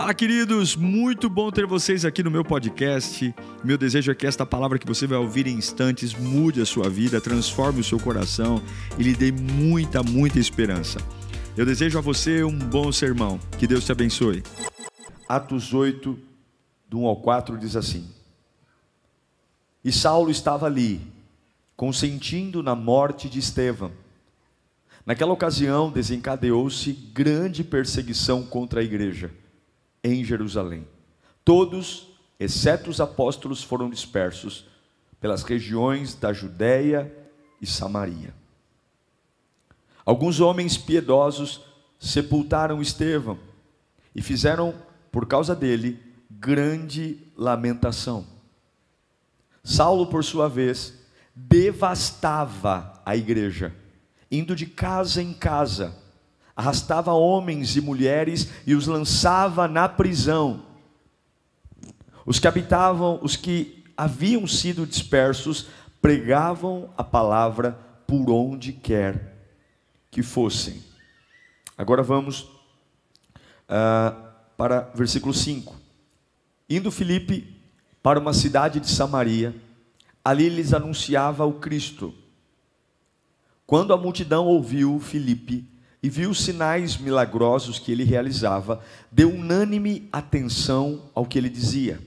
Fala, queridos! Muito bom ter vocês aqui no meu podcast. Meu desejo é que esta palavra que você vai ouvir em instantes mude a sua vida, transforme o seu coração e lhe dê muita, muita esperança. Eu desejo a você um bom sermão. Que Deus te abençoe. Atos 8, do 1 ao 4, diz assim: E Saulo estava ali, consentindo na morte de Estevão. Naquela ocasião desencadeou-se grande perseguição contra a igreja em Jerusalém. Todos, exceto os apóstolos, foram dispersos pelas regiões da Judéia e Samaria. Alguns homens piedosos sepultaram Estevão e fizeram, por causa dele, grande lamentação. Saulo, por sua vez, devastava a igreja, indo de casa em casa, arrastava homens e mulheres e os lançava na prisão. Os que habitavam, os que haviam sido dispersos, pregavam a palavra por onde quer que fossem. Agora vamos uh, para versículo 5. Indo Filipe para uma cidade de Samaria, ali lhes anunciava o Cristo. Quando a multidão ouviu Filipe e viu os sinais milagrosos que ele realizava, deu unânime atenção ao que ele dizia.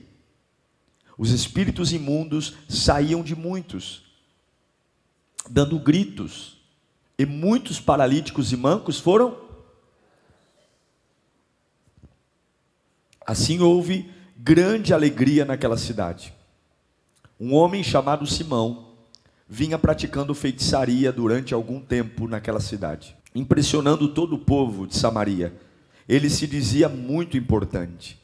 Os espíritos imundos saíam de muitos, dando gritos, e muitos paralíticos e mancos foram. Assim houve grande alegria naquela cidade. Um homem chamado Simão vinha praticando feitiçaria durante algum tempo naquela cidade, impressionando todo o povo de Samaria. Ele se dizia muito importante.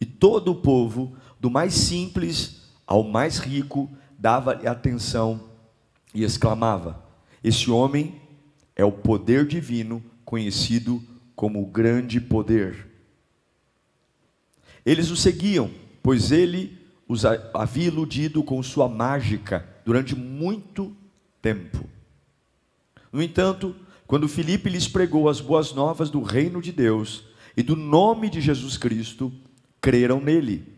E todo o povo, do mais simples ao mais rico, dava-lhe atenção e exclamava: Esse homem é o poder divino conhecido como o grande poder. Eles o seguiam, pois ele os havia iludido com sua mágica durante muito tempo. No entanto, quando Filipe lhes pregou as boas novas do reino de Deus e do nome de Jesus Cristo, creram nele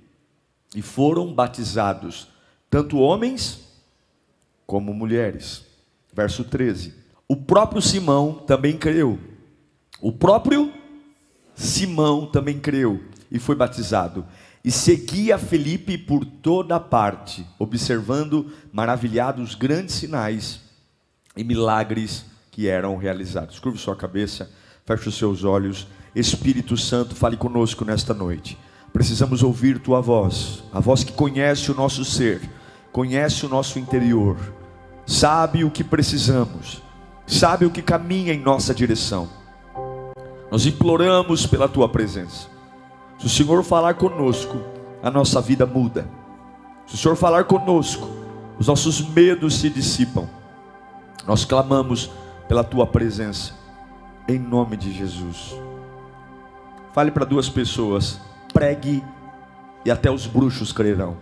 e foram batizados, tanto homens como mulheres. Verso 13. O próprio Simão também creu. O próprio Simão também creu e foi batizado e seguia Felipe por toda parte, observando maravilhados grandes sinais e milagres que eram realizados. Curve sua cabeça, feche os seus olhos. Espírito Santo, fale conosco nesta noite. Precisamos ouvir tua voz, a voz que conhece o nosso ser, conhece o nosso interior, sabe o que precisamos, sabe o que caminha em nossa direção. Nós imploramos pela tua presença. Se o Senhor falar conosco, a nossa vida muda. Se o Senhor falar conosco, os nossos medos se dissipam. Nós clamamos pela tua presença, em nome de Jesus. Fale para duas pessoas, pregue e até os bruxos crerão.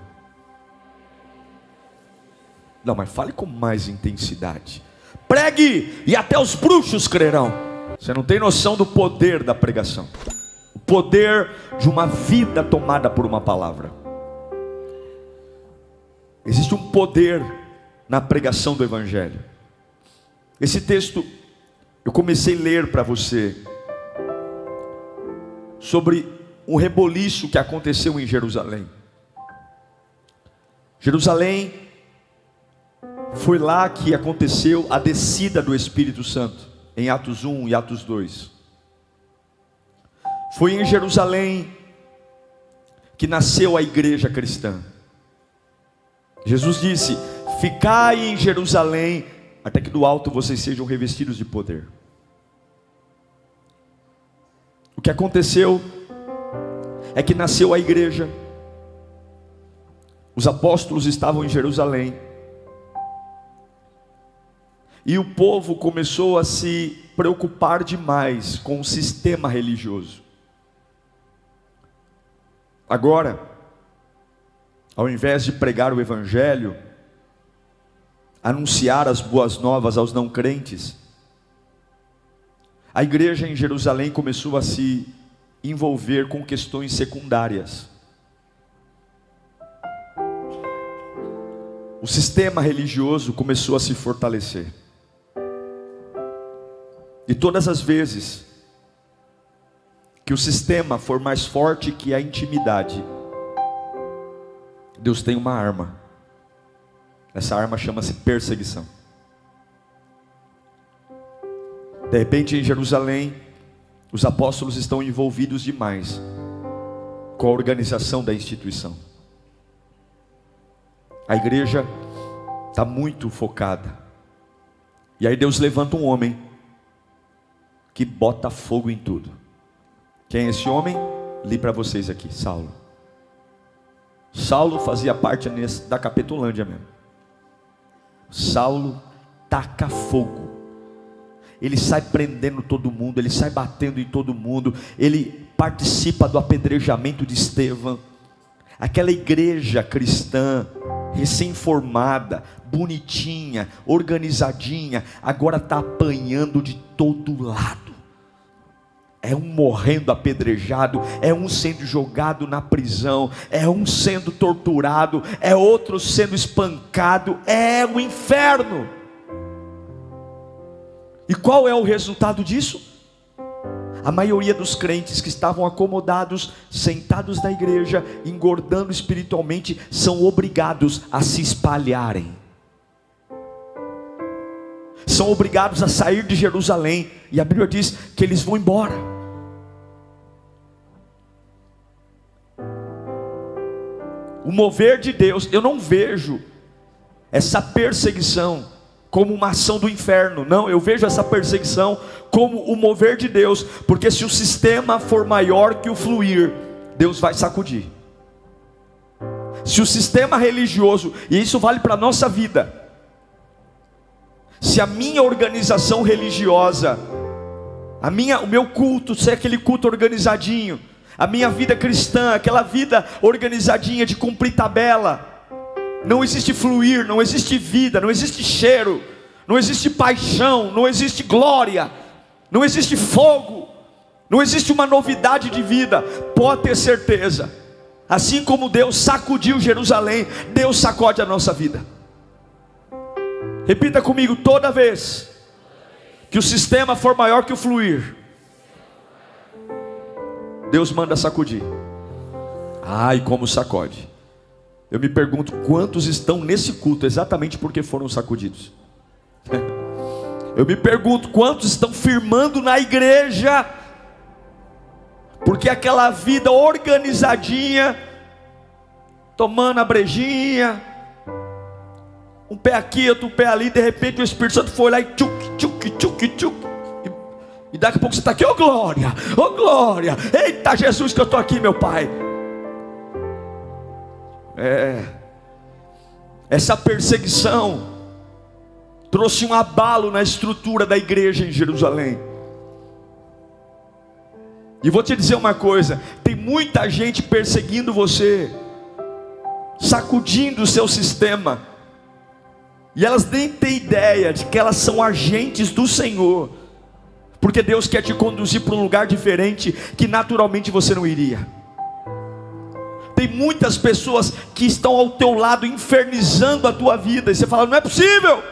Não, mas fale com mais intensidade. Pregue e até os bruxos crerão. Você não tem noção do poder da pregação poder de uma vida tomada por uma palavra. Existe um poder na pregação do Evangelho. Esse texto eu comecei a ler para você sobre um reboliço que aconteceu em Jerusalém. Jerusalém foi lá que aconteceu a descida do Espírito Santo, em Atos 1 e Atos 2. Foi em Jerusalém que nasceu a igreja cristã. Jesus disse: Ficai em Jerusalém, até que do alto vocês sejam revestidos de poder. O que aconteceu é que nasceu a igreja, os apóstolos estavam em Jerusalém, e o povo começou a se preocupar demais com o sistema religioso. Agora, ao invés de pregar o Evangelho, anunciar as boas novas aos não crentes, a igreja em Jerusalém começou a se envolver com questões secundárias. O sistema religioso começou a se fortalecer. E todas as vezes que o sistema for mais forte que a intimidade, Deus tem uma arma. Essa arma chama-se perseguição. De repente, em Jerusalém, os apóstolos estão envolvidos demais com a organização da instituição. A igreja está muito focada. E aí Deus levanta um homem que bota fogo em tudo. Quem é esse homem? Li para vocês aqui, Saulo. Saulo fazia parte da Capitulândia mesmo. Saulo taca fogo. Ele sai prendendo todo mundo, ele sai batendo em todo mundo, ele participa do apedrejamento de Estevão. Aquela igreja cristã, recém-formada, bonitinha, organizadinha, agora está apanhando de todo lado. É um morrendo apedrejado, é um sendo jogado na prisão, é um sendo torturado, é outro sendo espancado, é o um inferno. E qual é o resultado disso? A maioria dos crentes que estavam acomodados, sentados na igreja, engordando espiritualmente, são obrigados a se espalharem. São obrigados a sair de Jerusalém, e a Bíblia diz que eles vão embora. O mover de Deus, eu não vejo essa perseguição como uma ação do inferno. Não, eu vejo essa perseguição como o mover de Deus, porque se o sistema for maior que o fluir, Deus vai sacudir. Se o sistema religioso, e isso vale para a nossa vida, se a minha organização religiosa, a minha, o meu culto, se é aquele culto organizadinho, a minha vida cristã, aquela vida organizadinha de cumprir tabela, não existe fluir, não existe vida, não existe cheiro, não existe paixão, não existe glória, não existe fogo, não existe uma novidade de vida. Pode ter certeza, assim como Deus sacudiu Jerusalém, Deus sacode a nossa vida. Repita comigo: toda vez que o sistema for maior que o fluir, Deus manda sacudir. Ai, como sacode. Eu me pergunto quantos estão nesse culto exatamente porque foram sacudidos. Eu me pergunto quantos estão firmando na igreja, porque aquela vida organizadinha, tomando a brejinha, um pé aqui, outro pé ali, de repente o Espírito Santo foi lá e tchuc, tchuc, tchuc, tchuc. E daqui a pouco você está aqui, ô oh, glória, ô oh, glória, eita Jesus que eu estou aqui, meu Pai. É, essa perseguição trouxe um abalo na estrutura da igreja em Jerusalém. E vou te dizer uma coisa: tem muita gente perseguindo você, sacudindo o seu sistema, e elas nem têm ideia de que elas são agentes do Senhor, porque Deus quer te conduzir para um lugar diferente que naturalmente você não iria. Tem muitas pessoas que estão ao teu lado infernizando a tua vida. E você fala: não é possível.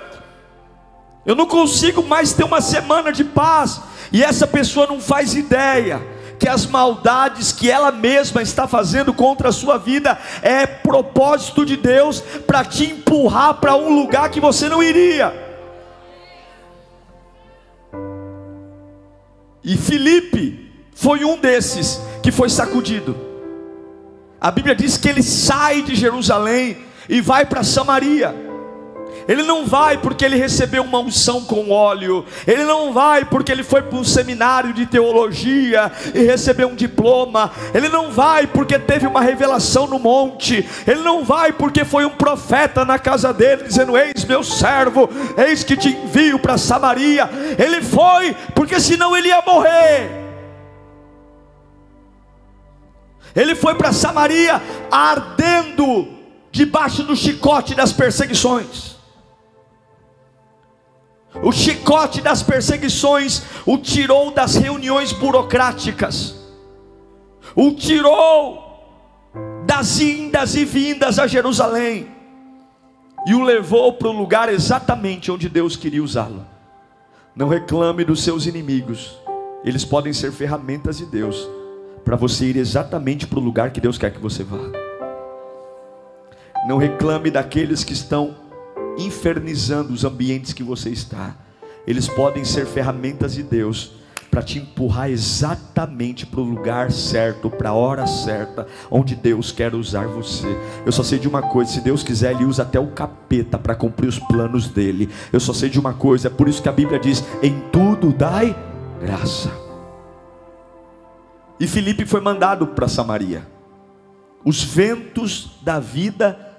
Eu não consigo mais ter uma semana de paz. E essa pessoa não faz ideia que as maldades que ela mesma está fazendo contra a sua vida é propósito de Deus para te empurrar para um lugar que você não iria. E Felipe foi um desses que foi sacudido. A Bíblia diz que ele sai de Jerusalém e vai para Samaria. Ele não vai porque ele recebeu uma unção com óleo. Ele não vai porque ele foi para um seminário de teologia e recebeu um diploma. Ele não vai porque teve uma revelação no monte. Ele não vai porque foi um profeta na casa dele dizendo: Eis meu servo, eis que te envio para Samaria. Ele foi porque senão ele ia morrer. Ele foi para Samaria ardendo debaixo do chicote das perseguições. O chicote das perseguições o tirou das reuniões burocráticas. o tirou das indas e vindas a Jerusalém e o levou para o lugar exatamente onde Deus queria usá-lo. Não reclame dos seus inimigos, eles podem ser ferramentas de Deus para você ir exatamente para o lugar que Deus quer que você vá. Não reclame daqueles que estão infernizando os ambientes que você está. Eles podem ser ferramentas de Deus para te empurrar exatamente para o lugar certo, para a hora certa, onde Deus quer usar você. Eu só sei de uma coisa: se Deus quiser, Ele usa até o capeta para cumprir os planos dele. Eu só sei de uma coisa, é por isso que a Bíblia diz: em tudo dai graça. E Filipe foi mandado para Samaria. Os ventos da vida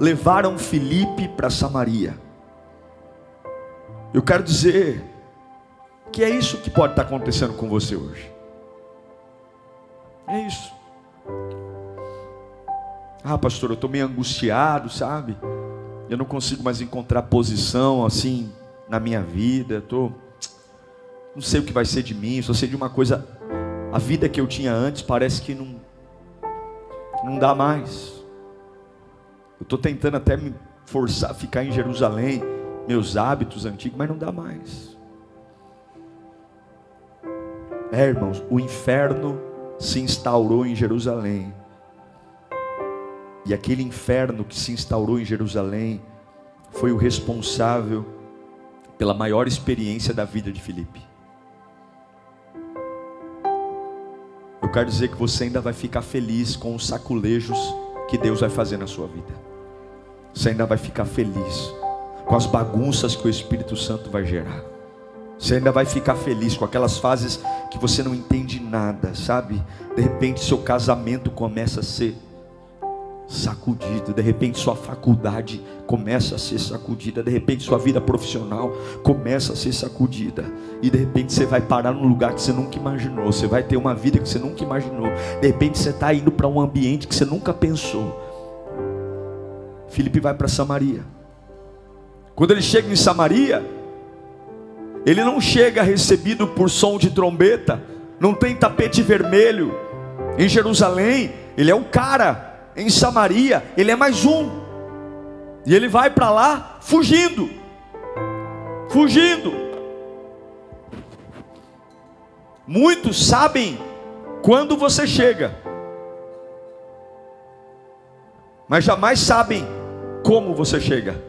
levaram Filipe para Samaria. Eu quero dizer que é isso que pode estar acontecendo com você hoje. É isso. Ah, pastor, eu estou meio angustiado, sabe? Eu não consigo mais encontrar posição assim na minha vida. Tô, não sei o que vai ser de mim. Só sei de uma coisa: a vida que eu tinha antes parece que não, não dá mais. Eu estou tentando até me forçar a ficar em Jerusalém, meus hábitos antigos, mas não dá mais. É, irmãos, o inferno se instaurou em Jerusalém. E aquele inferno que se instaurou em Jerusalém foi o responsável pela maior experiência da vida de Filipe. Eu quero dizer que você ainda vai ficar feliz com os saculejos que Deus vai fazer na sua vida você ainda vai ficar feliz com as bagunças que o Espírito Santo vai gerar. Você ainda vai ficar feliz com aquelas fases que você não entende nada, sabe? De repente seu casamento começa a ser sacudido, de repente sua faculdade começa a ser sacudida, de repente sua vida profissional começa a ser sacudida, e de repente você vai parar num lugar que você nunca imaginou, você vai ter uma vida que você nunca imaginou, de repente você está indo para um ambiente que você nunca pensou. Filipe vai para Samaria. Quando ele chega em Samaria, ele não chega recebido por som de trombeta, não tem tapete vermelho. Em Jerusalém, ele é um cara. Em Samaria, ele é mais um. E ele vai para lá fugindo. Fugindo. Muitos sabem quando você chega, mas jamais sabem como você chega.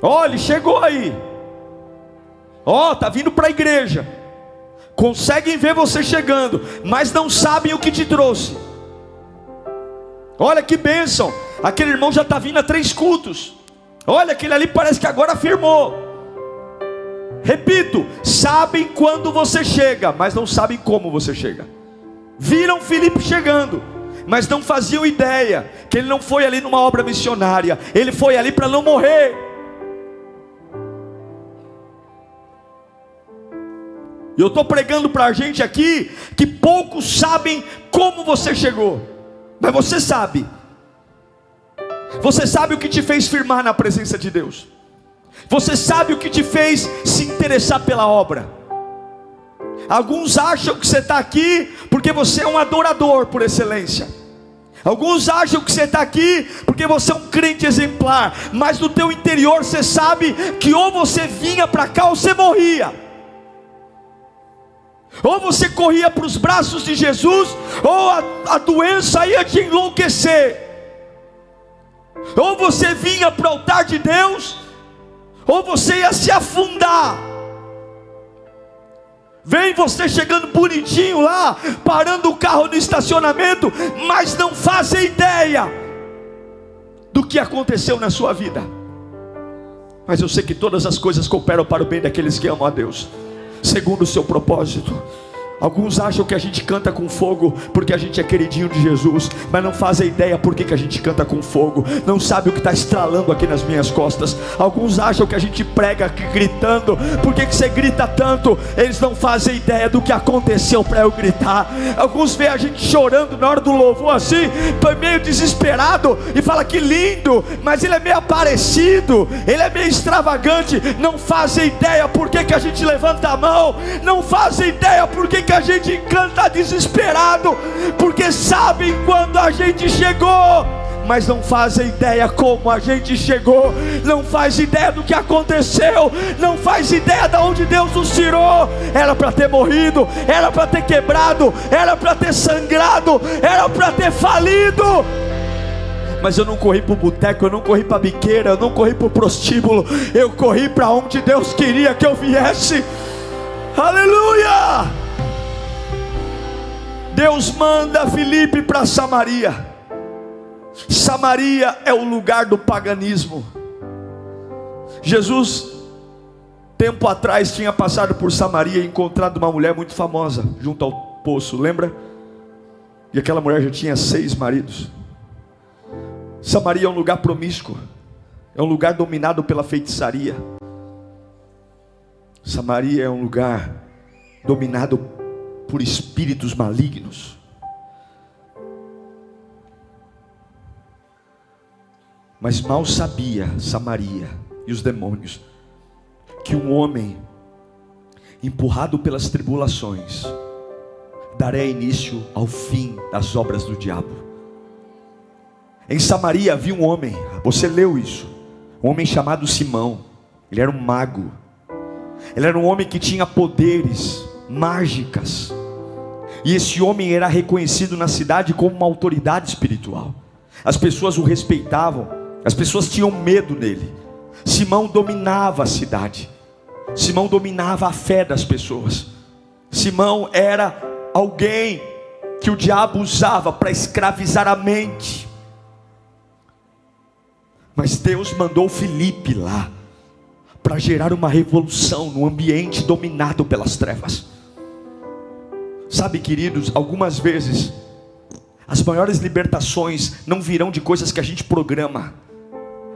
Olha, chegou aí. Ó, oh, tá vindo para a igreja. Conseguem ver você chegando, mas não sabem o que te trouxe. Olha que bênção. Aquele irmão já está vindo a três cultos. Olha, aquele ali parece que agora afirmou. Repito, sabem quando você chega, mas não sabem como você chega. Viram Filipe chegando, mas não faziam ideia que ele não foi ali numa obra missionária, ele foi ali para não morrer. E eu estou pregando para a gente aqui que poucos sabem como você chegou, mas você sabe. Você sabe o que te fez firmar na presença de Deus. Você sabe o que te fez se interessar pela obra. Alguns acham que você está aqui porque você é um adorador por excelência. Alguns acham que você está aqui porque você é um crente exemplar, mas no teu interior você sabe que ou você vinha para cá ou você morria. Ou você corria para os braços de Jesus, ou a, a doença ia te enlouquecer. Ou você vinha para o altar de Deus, ou você ia se afundar. Vem você chegando bonitinho lá, parando o carro no estacionamento, mas não faz ideia do que aconteceu na sua vida. Mas eu sei que todas as coisas cooperam para o bem daqueles que amam a Deus, segundo o seu propósito. Alguns acham que a gente canta com fogo porque a gente é queridinho de Jesus, mas não fazem ideia por que, que a gente canta com fogo, não sabe o que está estralando aqui nas minhas costas. Alguns acham que a gente prega gritando, por que, que você grita tanto? Eles não fazem ideia do que aconteceu para eu gritar. Alguns veem a gente chorando na hora do louvor assim, meio desesperado, e fala que lindo, mas ele é meio aparecido, ele é meio extravagante, não fazem ideia por que, que a gente levanta a mão, não fazem ideia por que, que a gente canta desesperado, porque sabem quando a gente chegou mas não fazem ideia como a gente chegou, não faz ideia do que aconteceu, não faz ideia de onde Deus nos tirou. Era para ter morrido, era para ter quebrado, era para ter sangrado, era para ter falido mas eu não corri para o boteco, eu não corri para a biqueira, eu não corri para o prostíbulo, eu corri para onde Deus queria que eu viesse. Aleluia! Deus manda Filipe para Samaria. Samaria é o lugar do paganismo. Jesus, tempo atrás, tinha passado por Samaria e encontrado uma mulher muito famosa junto ao poço, lembra? E aquela mulher já tinha seis maridos. Samaria é um lugar promíscuo, é um lugar dominado pela feitiçaria. Samaria é um lugar dominado por espíritos malignos. Mas mal sabia Samaria e os demônios que um homem empurrado pelas tribulações daria início ao fim das obras do diabo. Em Samaria havia um homem, você leu isso, um homem chamado Simão. Ele era um mago. Ele era um homem que tinha poderes mágicas. E esse homem era reconhecido na cidade como uma autoridade espiritual. As pessoas o respeitavam, as pessoas tinham medo dele. Simão dominava a cidade. Simão dominava a fé das pessoas. Simão era alguém que o diabo usava para escravizar a mente. Mas Deus mandou Felipe lá para gerar uma revolução no ambiente dominado pelas trevas. Sabe, queridos, algumas vezes as maiores libertações não virão de coisas que a gente programa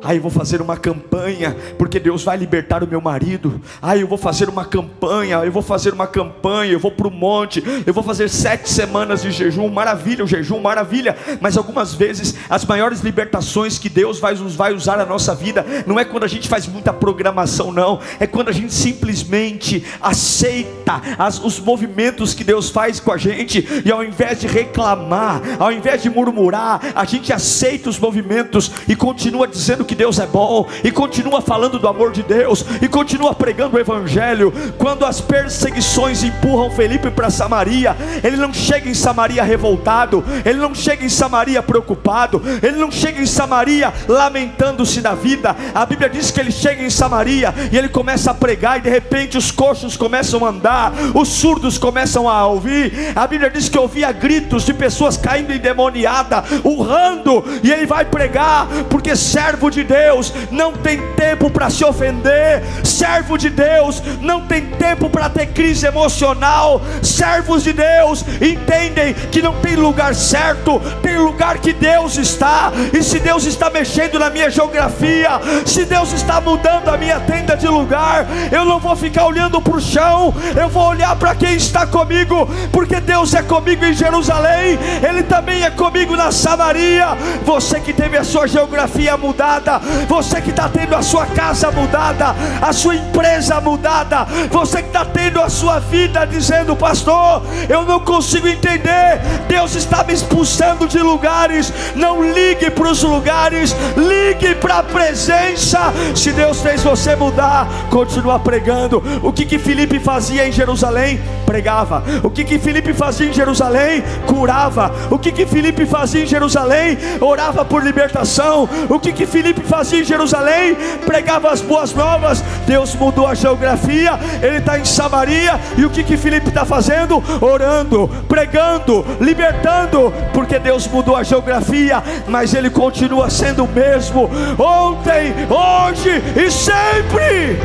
ah, eu vou fazer uma campanha, porque Deus vai libertar o meu marido. Ah, eu vou fazer uma campanha, eu vou fazer uma campanha, eu vou para o monte, eu vou fazer sete semanas de jejum, maravilha, o jejum, maravilha. Mas algumas vezes as maiores libertações que Deus vai, vai usar na nossa vida, não é quando a gente faz muita programação, não, é quando a gente simplesmente aceita as, os movimentos que Deus faz com a gente, e ao invés de reclamar, ao invés de murmurar, a gente aceita os movimentos e continua dizendo que Deus é bom, e continua falando do amor de Deus, e continua pregando o Evangelho. Quando as perseguições empurram Felipe para Samaria, ele não chega em Samaria revoltado, ele não chega em Samaria preocupado, ele não chega em Samaria lamentando-se da vida. A Bíblia diz que ele chega em Samaria e ele começa a pregar, e de repente os coxos começam a andar, os surdos começam a ouvir. A Bíblia diz que ouvia gritos de pessoas caindo endemoniada, urrando, e ele vai pregar, porque servo de de Deus não tem tempo para se ofender, servo de Deus não tem tempo para ter crise emocional, servos de Deus entendem que não tem lugar certo, tem lugar que Deus está, e se Deus está mexendo na minha geografia, se Deus está mudando a minha tenda de lugar, eu não vou ficar olhando para o chão, eu vou olhar para quem está comigo, porque Deus é comigo em Jerusalém, Ele também é comigo na Samaria. Você que teve a sua geografia mudada, mudada, você que está tendo a sua casa mudada, a sua empresa mudada, você que está tendo a sua vida dizendo, pastor, eu não consigo entender, Deus está me expulsando de lugares. Não ligue para os lugares, ligue para a presença. Se Deus fez você mudar, continua pregando. O que que Felipe fazia em Jerusalém? Pregava. O que que Felipe fazia em Jerusalém? Curava. O que que Felipe fazia em Jerusalém? Orava por libertação. O que que Felipe Fazia em Jerusalém, pregava as boas novas. Deus mudou a geografia, ele está em Samaria. E o que que Filipe está fazendo? Orando, pregando, libertando, porque Deus mudou a geografia, mas ele continua sendo o mesmo ontem, hoje e sempre.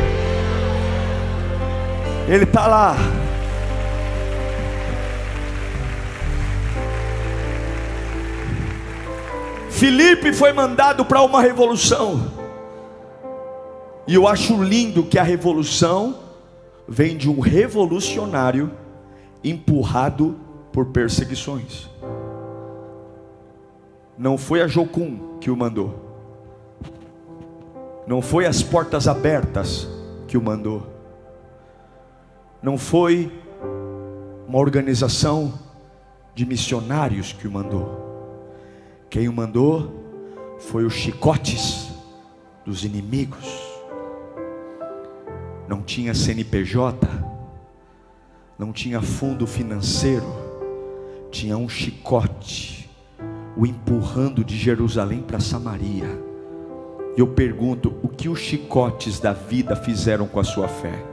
Ele está lá. Filipe foi mandado para uma revolução. E eu acho lindo que a revolução vem de um revolucionário empurrado por perseguições. Não foi a Jocum que o mandou. Não foi as portas abertas que o mandou. Não foi uma organização de missionários que o mandou. Quem o mandou foi os chicotes dos inimigos. Não tinha CNPJ, não tinha fundo financeiro, tinha um chicote o empurrando de Jerusalém para Samaria. E eu pergunto: o que os chicotes da vida fizeram com a sua fé?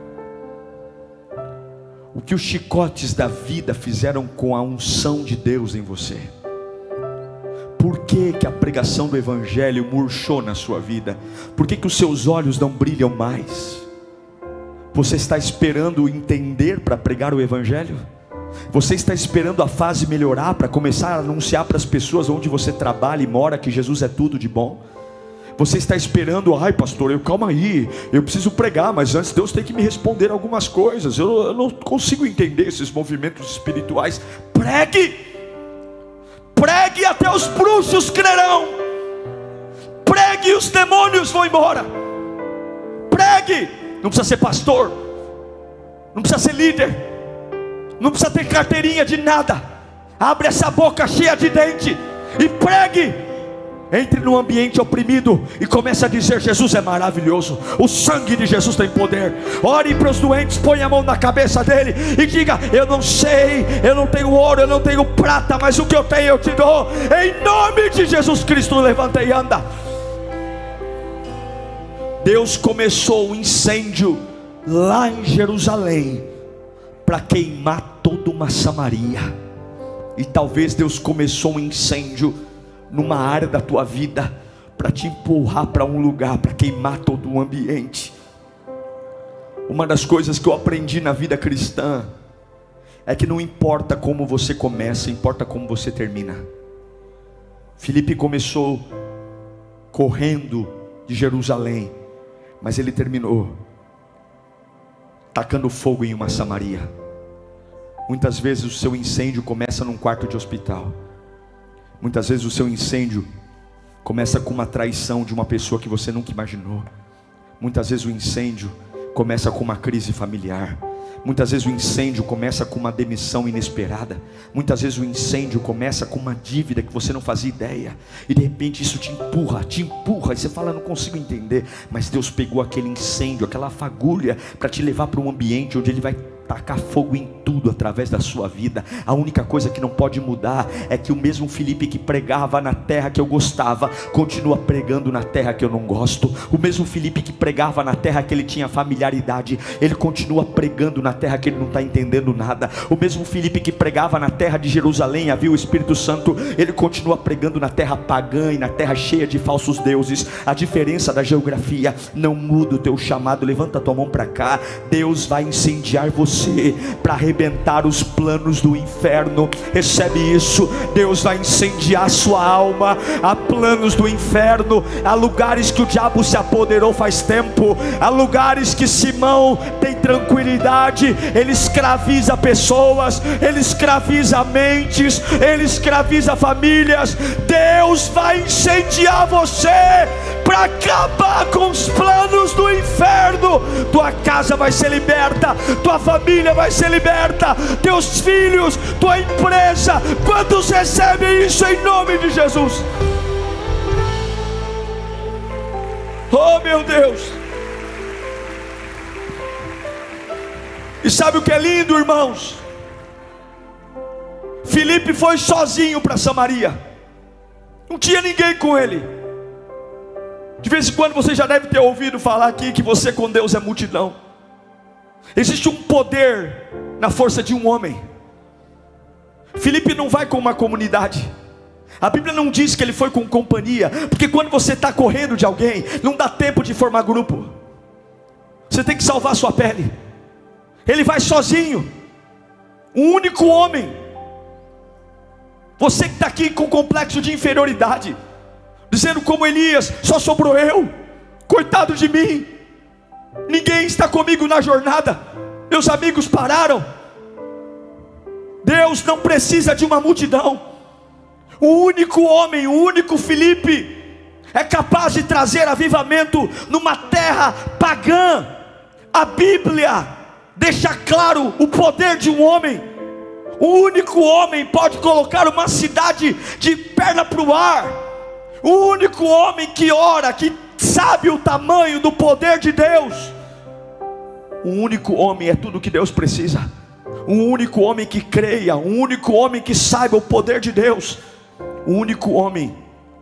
O que os chicotes da vida fizeram com a unção de Deus em você? Por que, que a pregação do Evangelho murchou na sua vida? Por que, que os seus olhos não brilham mais? Você está esperando entender para pregar o Evangelho? Você está esperando a fase melhorar para começar a anunciar para as pessoas onde você trabalha e mora que Jesus é tudo de bom? Você está esperando, ai pastor, eu calma aí, eu preciso pregar, mas antes Deus tem que me responder algumas coisas. Eu, eu não consigo entender esses movimentos espirituais. Pregue, pregue até os bruxos crerão, pregue e os demônios vão embora. Pregue, não precisa ser pastor, não precisa ser líder, não precisa ter carteirinha de nada. Abre essa boca cheia de dente e pregue entre no ambiente oprimido e comece a dizer: Jesus é maravilhoso, o sangue de Jesus tem poder. Ore para os doentes, põe a mão na cabeça dele e diga: Eu não sei, eu não tenho ouro, eu não tenho prata, mas o que eu tenho eu te dou. Em nome de Jesus Cristo, levanta e anda. Deus começou um incêndio lá em Jerusalém para queimar toda uma Samaria. E talvez Deus começou um incêndio numa área da tua vida para te empurrar para um lugar, para queimar todo o ambiente. Uma das coisas que eu aprendi na vida cristã é que não importa como você começa, importa como você termina. Felipe começou correndo de Jerusalém, mas ele terminou tacando fogo em uma Samaria. Muitas vezes o seu incêndio começa num quarto de hospital. Muitas vezes o seu incêndio começa com uma traição de uma pessoa que você nunca imaginou. Muitas vezes o incêndio começa com uma crise familiar. Muitas vezes o incêndio começa com uma demissão inesperada. Muitas vezes o incêndio começa com uma dívida que você não fazia ideia. E de repente isso te empurra, te empurra. E você fala, não consigo entender. Mas Deus pegou aquele incêndio, aquela fagulha, para te levar para um ambiente onde Ele vai tacar fogo em tudo através da sua vida. A única coisa que não pode mudar é que o mesmo Felipe que pregava na terra que eu gostava, continua pregando na terra que eu não gosto. O mesmo Felipe que pregava na terra que ele tinha familiaridade, ele continua pregando na terra que ele não está entendendo nada. O mesmo Felipe que pregava na terra de Jerusalém, havia o Espírito Santo, ele continua pregando na terra pagã e na terra cheia de falsos deuses. A diferença da geografia não muda o teu chamado. Levanta tua mão para cá. Deus vai incendiar você você para arrebentar os planos do inferno. Recebe isso. Deus vai incendiar sua alma. Há planos do inferno, há lugares que o diabo se apoderou faz tempo, há lugares que Simão tem tranquilidade, ele escraviza pessoas, ele escraviza mentes, ele escraviza famílias. Deus vai incendiar você para acabar com os planos do inferno. Tua casa vai ser liberta, tua família vai ser liberta, teus filhos, tua empresa. Quantos recebem isso em nome de Jesus? Oh meu Deus! E sabe o que é lindo, irmãos? Felipe foi sozinho para Samaria, não tinha ninguém com ele. De vez em quando você já deve ter ouvido falar aqui que você com Deus é multidão. Existe um poder na força de um homem. Felipe não vai com uma comunidade. A Bíblia não diz que ele foi com companhia, porque quando você está correndo de alguém, não dá tempo de formar grupo. Você tem que salvar sua pele. Ele vai sozinho, um único homem. Você que está aqui com complexo de inferioridade, dizendo como Elias: só sobrou eu, coitado de mim, ninguém está comigo na jornada, meus amigos pararam. Deus não precisa de uma multidão, o único homem, o único Felipe, é capaz de trazer avivamento numa terra pagã. A Bíblia deixa claro o poder de um homem. O único homem pode colocar uma cidade de perna para o ar. O único homem que ora, que sabe o tamanho do poder de Deus. O único homem é tudo que Deus precisa. Um único homem que creia, um único homem que saiba o poder de Deus. O único homem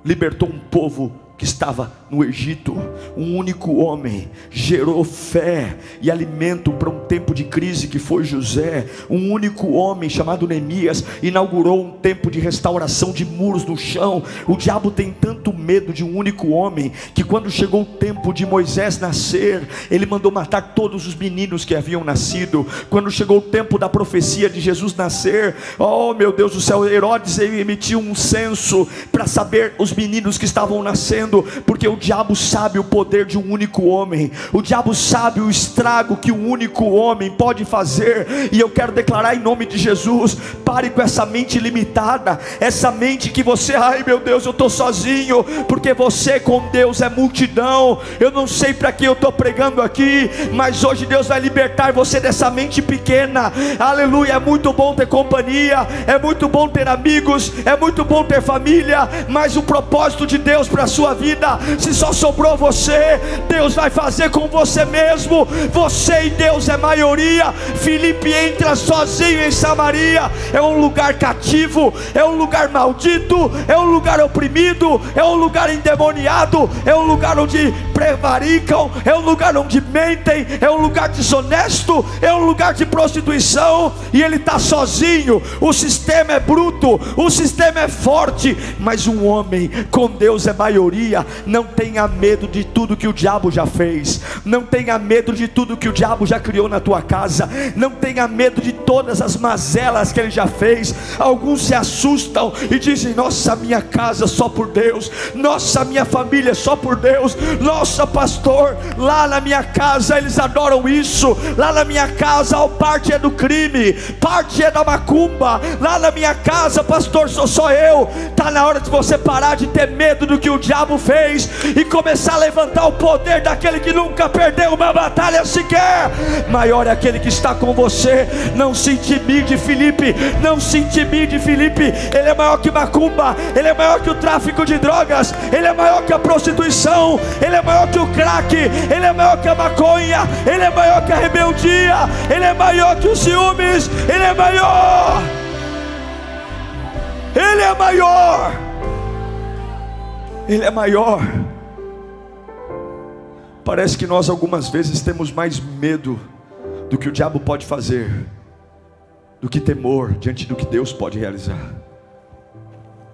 libertou um povo que estava no Egito, um único homem gerou fé e alimento para um tempo de crise que foi José. Um único homem chamado Neemias inaugurou um tempo de restauração de muros no chão. O diabo tem tanto medo de um único homem que quando chegou o tempo de Moisés nascer, ele mandou matar todos os meninos que haviam nascido. Quando chegou o tempo da profecia de Jesus nascer, oh meu Deus do céu, Herodes emitiu um censo para saber os meninos que estavam nascendo, porque o diabo sabe o poder de um único homem, o diabo sabe o estrago que um único homem pode fazer, e eu quero declarar em nome de Jesus: pare com essa mente limitada, essa mente que você, ai meu Deus, eu estou sozinho, porque você com Deus é multidão. Eu não sei para que eu estou pregando aqui, mas hoje Deus vai libertar você dessa mente pequena, aleluia. É muito bom ter companhia, é muito bom ter amigos, é muito bom ter família, mas o propósito de Deus para a sua vida, se só sobrou você, Deus vai fazer com você mesmo. Você e Deus é maioria. Filipe entra sozinho em Samaria, é um lugar cativo, é um lugar maldito, é um lugar oprimido, é um lugar endemoniado, é um lugar onde prevaricam, é um lugar onde mentem, é um lugar desonesto, é um lugar de prostituição, e ele está sozinho. O sistema é bruto, o sistema é forte, mas um homem com Deus é maioria. Não tenha medo de tudo que o diabo já fez, não tenha medo de tudo que o diabo já criou na tua casa, não tenha medo de todas as mazelas que ele já fez. Alguns se assustam e dizem: Nossa, minha casa só por Deus, nossa, minha família só por Deus, nossa, pastor, lá na minha casa eles adoram isso, lá na minha casa, ó, parte é do crime, parte é da macumba, lá na minha casa, pastor, sou só eu. Está na hora de você parar de ter medo do que o diabo fez e começar a levantar o poder daquele que nunca perdeu uma batalha sequer. Maior é aquele que está com você. Não se intimide, Felipe. Não se intimide, Felipe. Ele é maior que macumba. Ele é maior que o tráfico de drogas. Ele é maior que a prostituição. Ele é maior que o crack. Ele é maior que a maconha. Ele é maior que a rebeldia. Ele é maior que os ciúmes. Ele é maior. Ele é maior. Ele é maior. Parece que nós algumas vezes temos mais medo do que o diabo pode fazer, do que temor diante do que Deus pode realizar.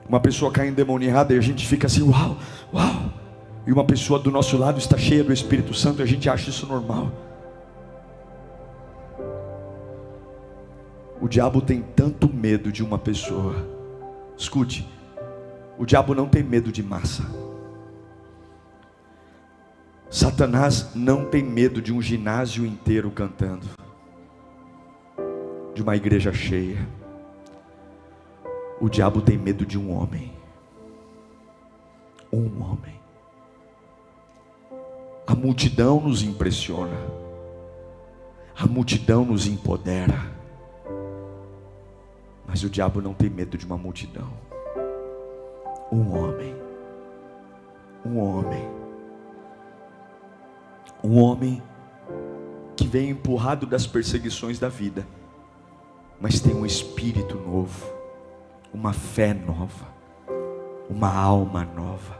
Uma pessoa cai endemoniada e a gente fica assim, uau, uau. E uma pessoa do nosso lado está cheia do Espírito Santo a gente acha isso normal. O diabo tem tanto medo de uma pessoa. Escute, o diabo não tem medo de massa. Satanás não tem medo de um ginásio inteiro cantando, de uma igreja cheia. O diabo tem medo de um homem. Um homem. A multidão nos impressiona, a multidão nos empodera, mas o diabo não tem medo de uma multidão. Um homem. Um homem um homem que vem empurrado das perseguições da vida, mas tem um espírito novo, uma fé nova, uma alma nova,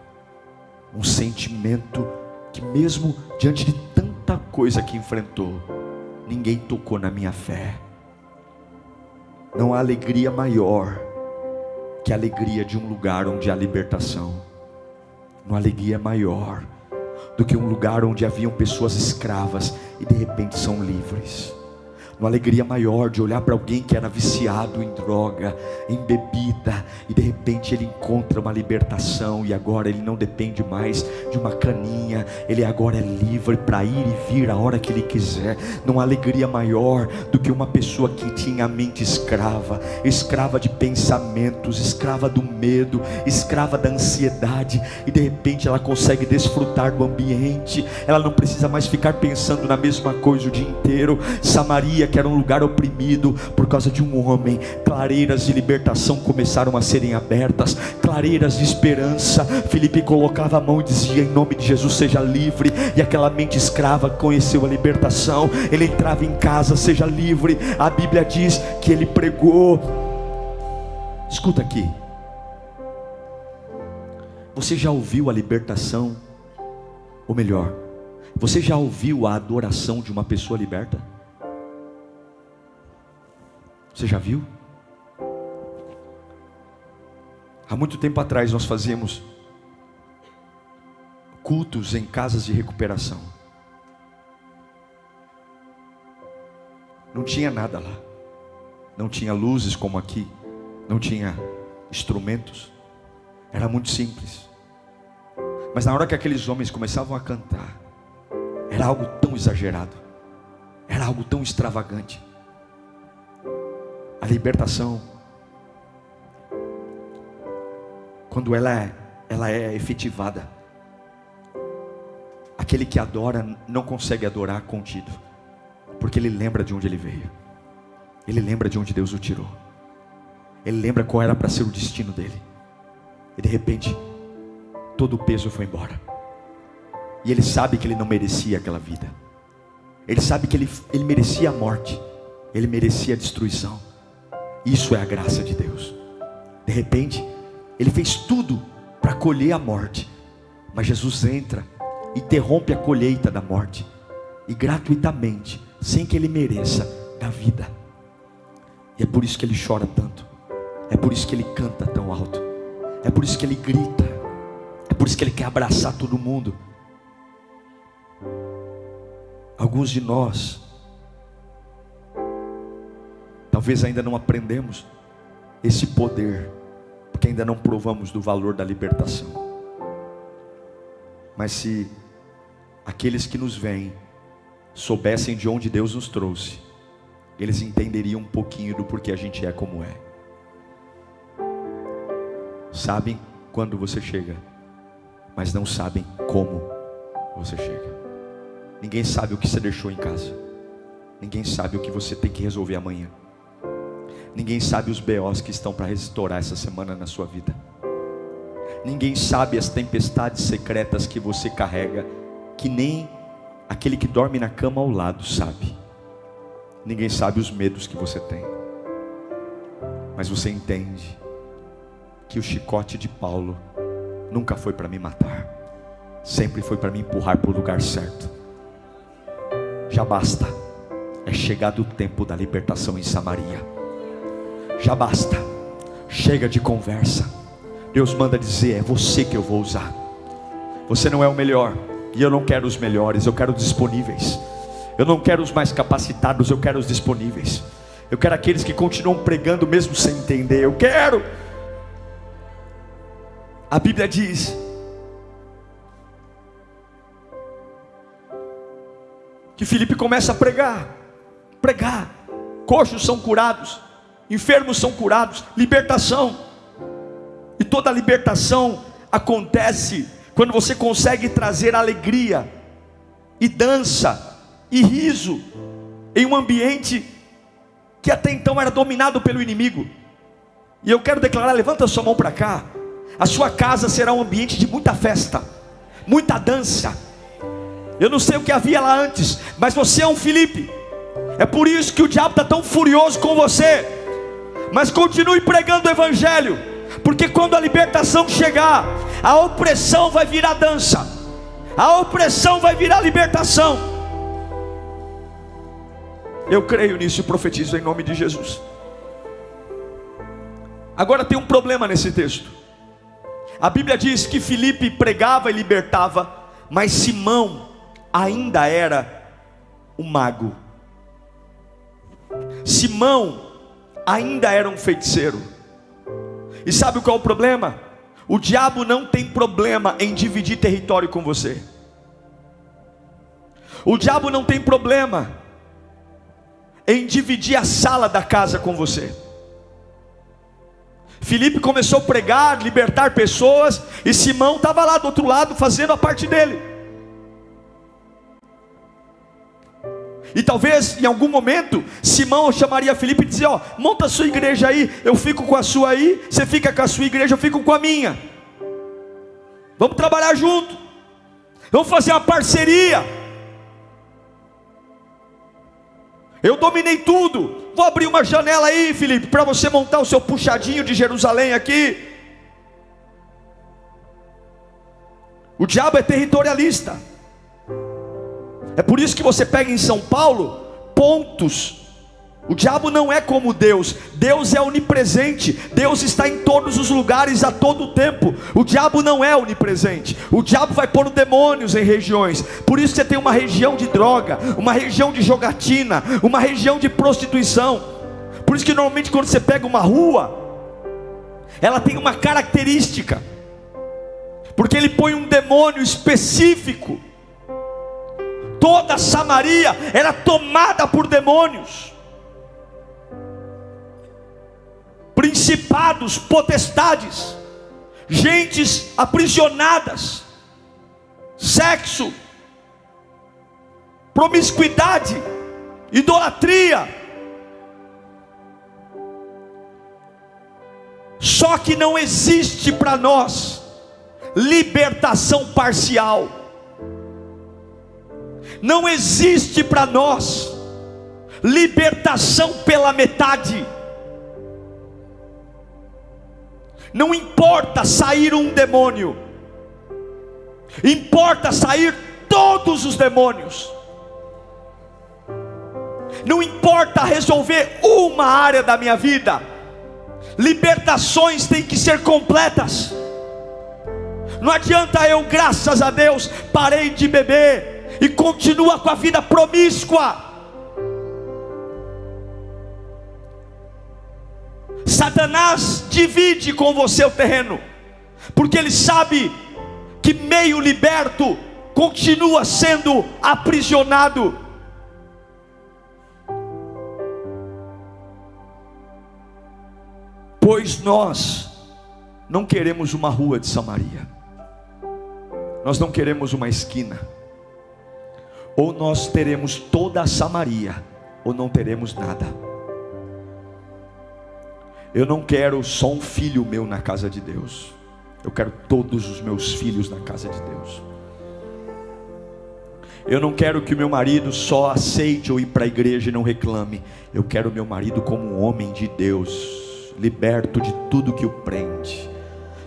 um sentimento que, mesmo diante de tanta coisa que enfrentou, ninguém tocou na minha fé. Não há alegria maior que a alegria de um lugar onde há libertação. Não há alegria maior do que um lugar onde haviam pessoas escravas e de repente são livres uma alegria maior de olhar para alguém que era viciado em droga, em bebida, e de repente ele encontra uma libertação, e agora ele não depende mais de uma caninha, ele agora é livre para ir e vir a hora que ele quiser. Não há alegria maior do que uma pessoa que tinha a mente escrava, escrava de pensamentos, escrava do medo, escrava da ansiedade, e de repente ela consegue desfrutar do ambiente, ela não precisa mais ficar pensando na mesma coisa o dia inteiro. Samaria Que era um lugar oprimido por causa de um homem, clareiras de libertação começaram a serem abertas, clareiras de esperança. Felipe colocava a mão e dizia: Em nome de Jesus, seja livre. E aquela mente escrava conheceu a libertação. Ele entrava em casa, seja livre. A Bíblia diz que ele pregou. Escuta aqui. Você já ouviu a libertação? Ou melhor, você já ouviu a adoração de uma pessoa liberta? Você já viu? Há muito tempo atrás nós fazíamos cultos em casas de recuperação. Não tinha nada lá. Não tinha luzes como aqui. Não tinha instrumentos. Era muito simples. Mas na hora que aqueles homens começavam a cantar, era algo tão exagerado, era algo tão extravagante. A libertação, quando ela é, ela é efetivada, aquele que adora não consegue adorar contido, porque ele lembra de onde ele veio, ele lembra de onde Deus o tirou, ele lembra qual era para ser o destino dele. E de repente, todo o peso foi embora. E ele sabe que ele não merecia aquela vida. Ele sabe que ele, ele merecia a morte. Ele merecia a destruição. Isso é a graça de Deus. De repente, ele fez tudo para colher a morte. Mas Jesus entra, interrompe a colheita da morte. E gratuitamente, sem que ele mereça, dá vida. E é por isso que ele chora tanto. É por isso que ele canta tão alto. É por isso que ele grita. É por isso que ele quer abraçar todo mundo. Alguns de nós, talvez ainda não aprendemos esse poder, porque ainda não provamos do valor da libertação. Mas se aqueles que nos veem soubessem de onde Deus nos trouxe, eles entenderiam um pouquinho do porquê a gente é como é sabem quando você chega, mas não sabem como você chega. Ninguém sabe o que você deixou em casa. Ninguém sabe o que você tem que resolver amanhã. Ninguém sabe os BOs que estão para restaurar essa semana na sua vida. Ninguém sabe as tempestades secretas que você carrega, que nem aquele que dorme na cama ao lado sabe. Ninguém sabe os medos que você tem. Mas você entende que o chicote de Paulo nunca foi para me matar, sempre foi para me empurrar para o lugar certo. Já basta, é chegado o tempo da libertação em Samaria. Já basta, chega de conversa. Deus manda dizer: é você que eu vou usar. Você não é o melhor, e eu não quero os melhores, eu quero os disponíveis. Eu não quero os mais capacitados, eu quero os disponíveis. Eu quero aqueles que continuam pregando mesmo sem entender. Eu quero a Bíblia diz que Felipe começa a pregar, pregar, coxos são curados, enfermos são curados, libertação. E toda libertação acontece quando você consegue trazer alegria e dança e riso em um ambiente que até então era dominado pelo inimigo. E eu quero declarar, levanta sua mão para cá. A sua casa será um ambiente de muita festa, muita dança. Eu não sei o que havia lá antes, mas você é um Felipe. É por isso que o diabo está tão furioso com você. Mas continue pregando o Evangelho, porque quando a libertação chegar, a opressão vai virar dança, a opressão vai virar libertação. Eu creio nisso e profetizo em nome de Jesus. Agora tem um problema nesse texto. A Bíblia diz que Filipe pregava e libertava, mas Simão ainda era um mago. Simão ainda era um feiticeiro. E sabe qual é o problema? O diabo não tem problema em dividir território com você. O diabo não tem problema em dividir a sala da casa com você. Filipe começou a pregar, libertar pessoas, e Simão estava lá do outro lado fazendo a parte dele. E talvez em algum momento Simão chamaria Felipe e dizia: Ó, monta a sua igreja aí, eu fico com a sua aí, você fica com a sua igreja, eu fico com a minha. Vamos trabalhar junto, vamos fazer uma parceria. Eu dominei tudo. Vou abrir uma janela aí, Felipe, para você montar o seu puxadinho de Jerusalém aqui. O diabo é territorialista. É por isso que você pega em São Paulo pontos. O diabo não é como Deus, Deus é onipresente, Deus está em todos os lugares a todo tempo. O diabo não é onipresente, o diabo vai pôr demônios em regiões. Por isso você tem uma região de droga, uma região de jogatina, uma região de prostituição. Por isso que normalmente quando você pega uma rua, ela tem uma característica, porque ele põe um demônio específico toda Samaria era tomada por demônios, principados, potestades, gentes aprisionadas, sexo, promiscuidade, idolatria. Só que não existe para nós libertação parcial. Não existe para nós libertação pela metade. Não importa sair um demônio, importa sair todos os demônios. Não importa resolver uma área da minha vida, libertações têm que ser completas. Não adianta eu, graças a Deus, parei de beber, e continua com a vida promíscua. Satanás divide com você o terreno, porque ele sabe que meio liberto continua sendo aprisionado. Pois nós não queremos uma rua de Samaria, nós não queremos uma esquina ou nós teremos toda a Samaria, ou não teremos nada. Eu não quero só um filho meu na casa de Deus. Eu quero todos os meus filhos na casa de Deus. Eu não quero que o meu marido só aceite ou ir para a igreja e não reclame. Eu quero meu marido como um homem de Deus, liberto de tudo que o prende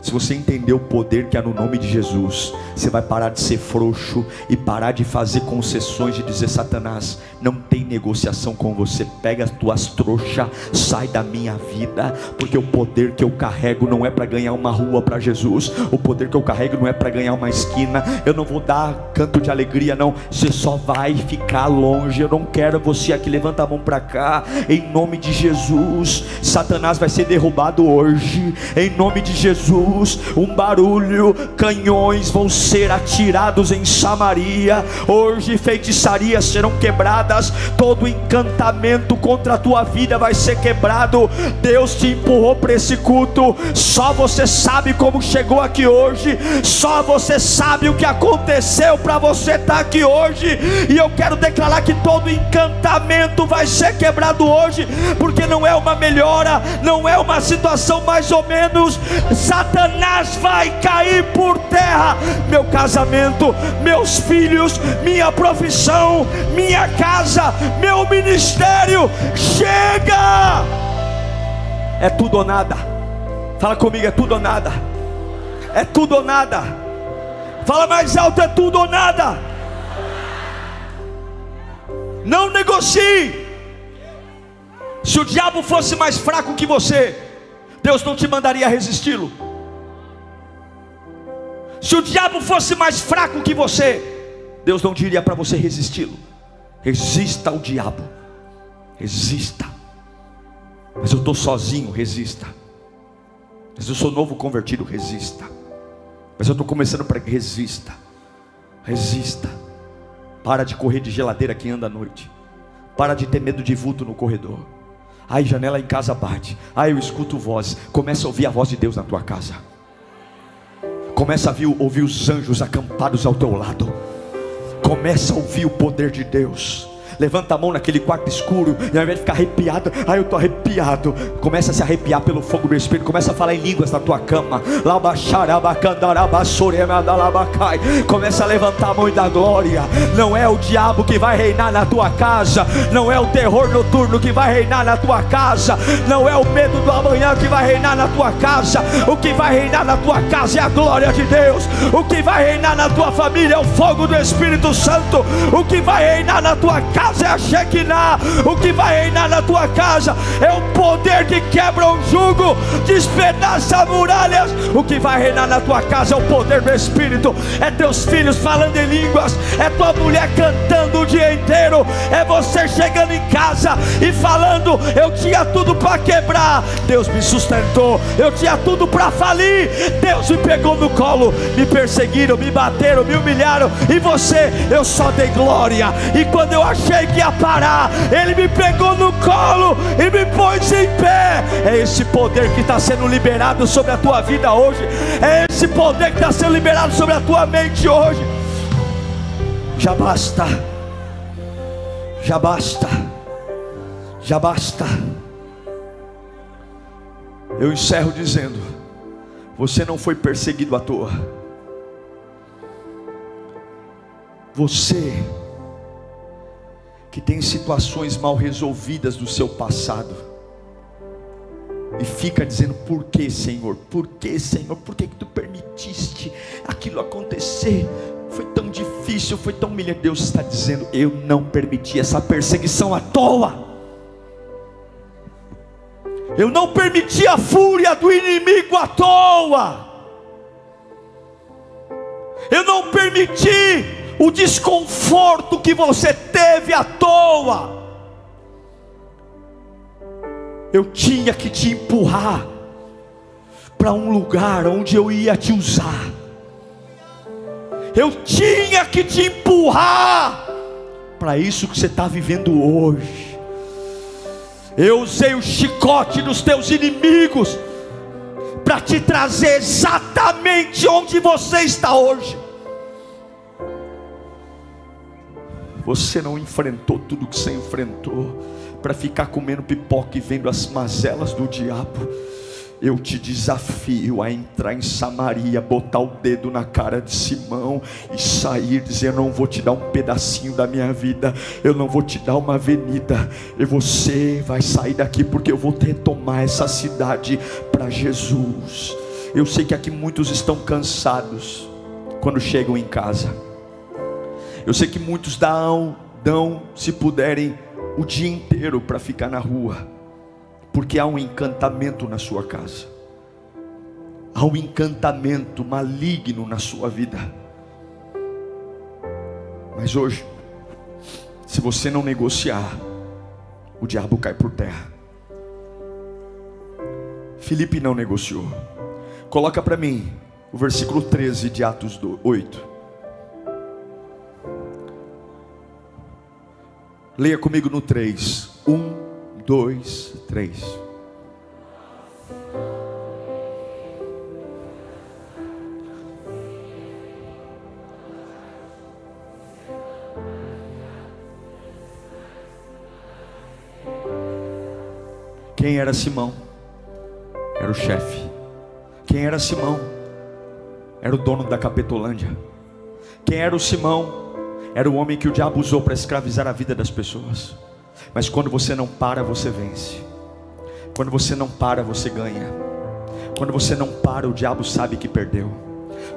se você entender o poder que há no nome de Jesus, você vai parar de ser frouxo e parar de fazer concessões de dizer: Satanás, não tem negociação com você. Pega as tuas trouxas, sai da minha vida, porque o poder que eu carrego não é para ganhar uma rua para Jesus. O poder que eu carrego não é para ganhar uma esquina. Eu não vou dar canto de alegria, não. Você só vai ficar longe. Eu não quero você aqui. Levanta a mão para cá, em nome de Jesus. Satanás vai ser derrubado hoje, em nome de Jesus um barulho, canhões vão ser atirados em Samaria. Hoje feitiçarias serão quebradas, todo encantamento contra a tua vida vai ser quebrado. Deus te empurrou para esse culto, só você sabe como chegou aqui hoje, só você sabe o que aconteceu para você estar tá aqui hoje. E eu quero declarar que todo encantamento vai ser quebrado hoje, porque não é uma melhora, não é uma situação mais ou menos. Satanás Satanás vai cair por terra. Meu casamento, meus filhos, minha profissão, minha casa, meu ministério. Chega! É tudo ou nada. Fala comigo, é tudo ou nada. É tudo ou nada. Fala mais alto, é tudo ou nada. Não negocie. Se o diabo fosse mais fraco que você, Deus não te mandaria resisti-lo. Se o diabo fosse mais fraco que você, Deus não diria para você resisti-lo. Resista ao diabo. Resista. Mas eu estou sozinho, resista. Mas eu sou novo convertido, resista. Mas eu estou começando para que resista. Resista. Para de correr de geladeira que anda à noite. Para de ter medo de vulto no corredor. Ai, janela em casa bate. Ai, eu escuto voz. Começa a ouvir a voz de Deus na tua casa. Começa a ouvir os anjos acampados ao teu lado. Começa a ouvir o poder de Deus. Levanta a mão naquele quarto escuro e ao invés de ficar arrepiado, ah, eu estou arrepiado. Começa a se arrepiar pelo fogo do Espírito. Começa a falar em línguas na tua cama. Começa a levantar a mão e dar glória. Não é o diabo que vai reinar na tua casa. Não é o terror noturno que vai reinar na tua casa. Não é o medo do amanhã que vai reinar na tua casa. O que vai reinar na tua casa é a glória de Deus. O que vai reinar na tua família é o fogo do Espírito Santo. O que vai reinar na tua casa é a Shekinah. O que vai reinar na tua casa é o poder que quebra o jugo, despedaça muralhas. O que vai reinar na tua casa é o poder do Espírito. É teus filhos falando em línguas. É tua mulher cantando o dia inteiro. É você chegando em casa e falando: Eu tinha tudo para quebrar. Deus me sustentou. Eu tinha tudo para falir. Deus me pegou no colo. Me perseguiram, me bateram, me humilharam. E você, eu só dei glória. E quando eu achei que ia parar, Ele me pegou no colo e me pôs em pé. É esse poder que está sendo liberado sobre a tua vida hoje. É esse poder que está sendo liberado sobre a tua mente hoje. Já basta. Já basta. Já basta. Eu encerro dizendo: Você não foi perseguido à toa. Você que tem situações mal resolvidas do seu passado e fica dizendo: Por que, Senhor? Por que, Senhor? Por que, que tu permitiste aquilo acontecer? Foi tão difícil, foi tão humilhante. Deus está dizendo: Eu não permiti essa perseguição à toa. Eu não permiti a fúria do inimigo à toa. Eu não permiti o desconforto que você teve à toa. Eu tinha que te empurrar para um lugar onde eu ia te usar. Eu tinha que te empurrar para isso que você está vivendo hoje. Eu usei o chicote dos teus inimigos para te trazer exatamente onde você está hoje. Você não enfrentou tudo que você enfrentou para ficar comendo pipoca e vendo as mazelas do diabo eu te desafio a entrar em Samaria, botar o dedo na cara de Simão e sair, dizer: Eu não vou te dar um pedacinho da minha vida, eu não vou te dar uma avenida, e você vai sair daqui porque eu vou retomar essa cidade para Jesus. Eu sei que aqui muitos estão cansados quando chegam em casa, eu sei que muitos dão, dão se puderem, o dia inteiro para ficar na rua porque há um encantamento na sua casa, há um encantamento maligno na sua vida. Mas hoje, se você não negociar, o diabo cai por terra. Felipe não negociou. Coloca para mim o versículo 13 de Atos 8. Leia comigo no 3. 1, dois, três. Quem era Simão? Era o chefe. Quem era Simão? Era o dono da Capetolândia. Quem era o Simão? Era o homem que o diabo usou para escravizar a vida das pessoas. Mas quando você não para, você vence. Quando você não para, você ganha. Quando você não para, o diabo sabe que perdeu.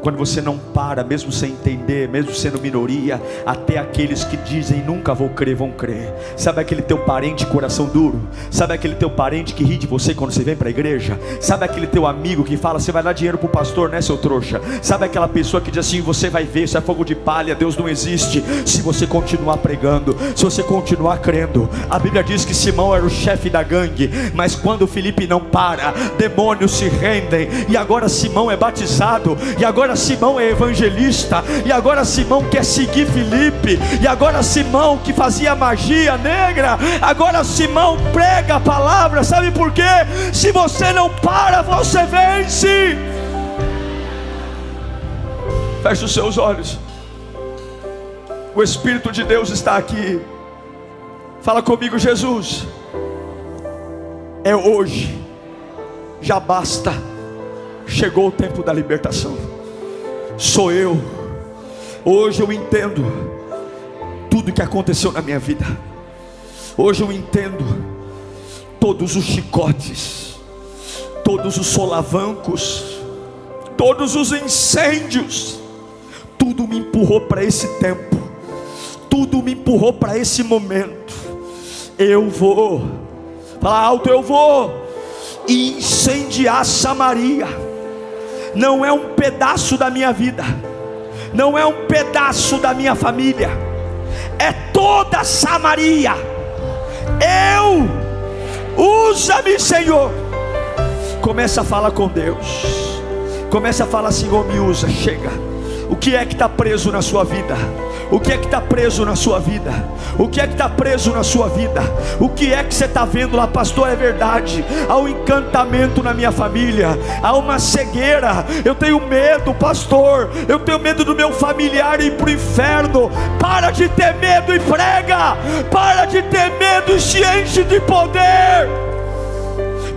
Quando você não para, mesmo sem entender, mesmo sendo minoria, até aqueles que dizem nunca vou crer, vão crer. Sabe aquele teu parente coração duro? Sabe aquele teu parente que ri de você quando você vem para a igreja? Sabe aquele teu amigo que fala, você vai dar dinheiro pro pastor, né, seu trouxa? Sabe aquela pessoa que diz assim, você vai ver, isso é fogo de palha, Deus não existe. Se você continuar pregando, se você continuar crendo. A Bíblia diz que Simão era o chefe da gangue, mas quando Felipe não para, demônios se rendem, e agora Simão é batizado, e agora agora Simão é evangelista, e agora Simão quer seguir Felipe, e agora Simão que fazia magia negra, agora Simão prega a palavra, sabe por quê? Se você não para, você vence. Feche os seus olhos. O Espírito de Deus está aqui. Fala comigo, Jesus. É hoje. Já basta. Chegou o tempo da libertação. Sou eu. Hoje eu entendo tudo que aconteceu na minha vida. Hoje eu entendo todos os chicotes, todos os solavancos, todos os incêndios, tudo me empurrou para esse tempo, tudo me empurrou para esse momento. Eu vou, fala alto, eu vou incendiar Samaria. Não é um pedaço da minha vida, não é um pedaço da minha família, é toda Samaria. Eu, usa-me, Senhor. Começa a falar com Deus. Começa a falar, Senhor, me usa. Chega. O que é que está preso na sua vida? O que é que está preso na sua vida? O que é que está preso na sua vida? O que é que você está vendo lá, pastor? É verdade. Há um encantamento na minha família, há uma cegueira. Eu tenho medo, pastor. Eu tenho medo do meu familiar ir para o inferno. Para de ter medo e prega. Para de ter medo e se enche de poder.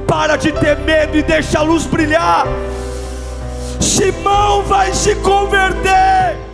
Para de ter medo e deixa a luz brilhar. Simão vai se converter.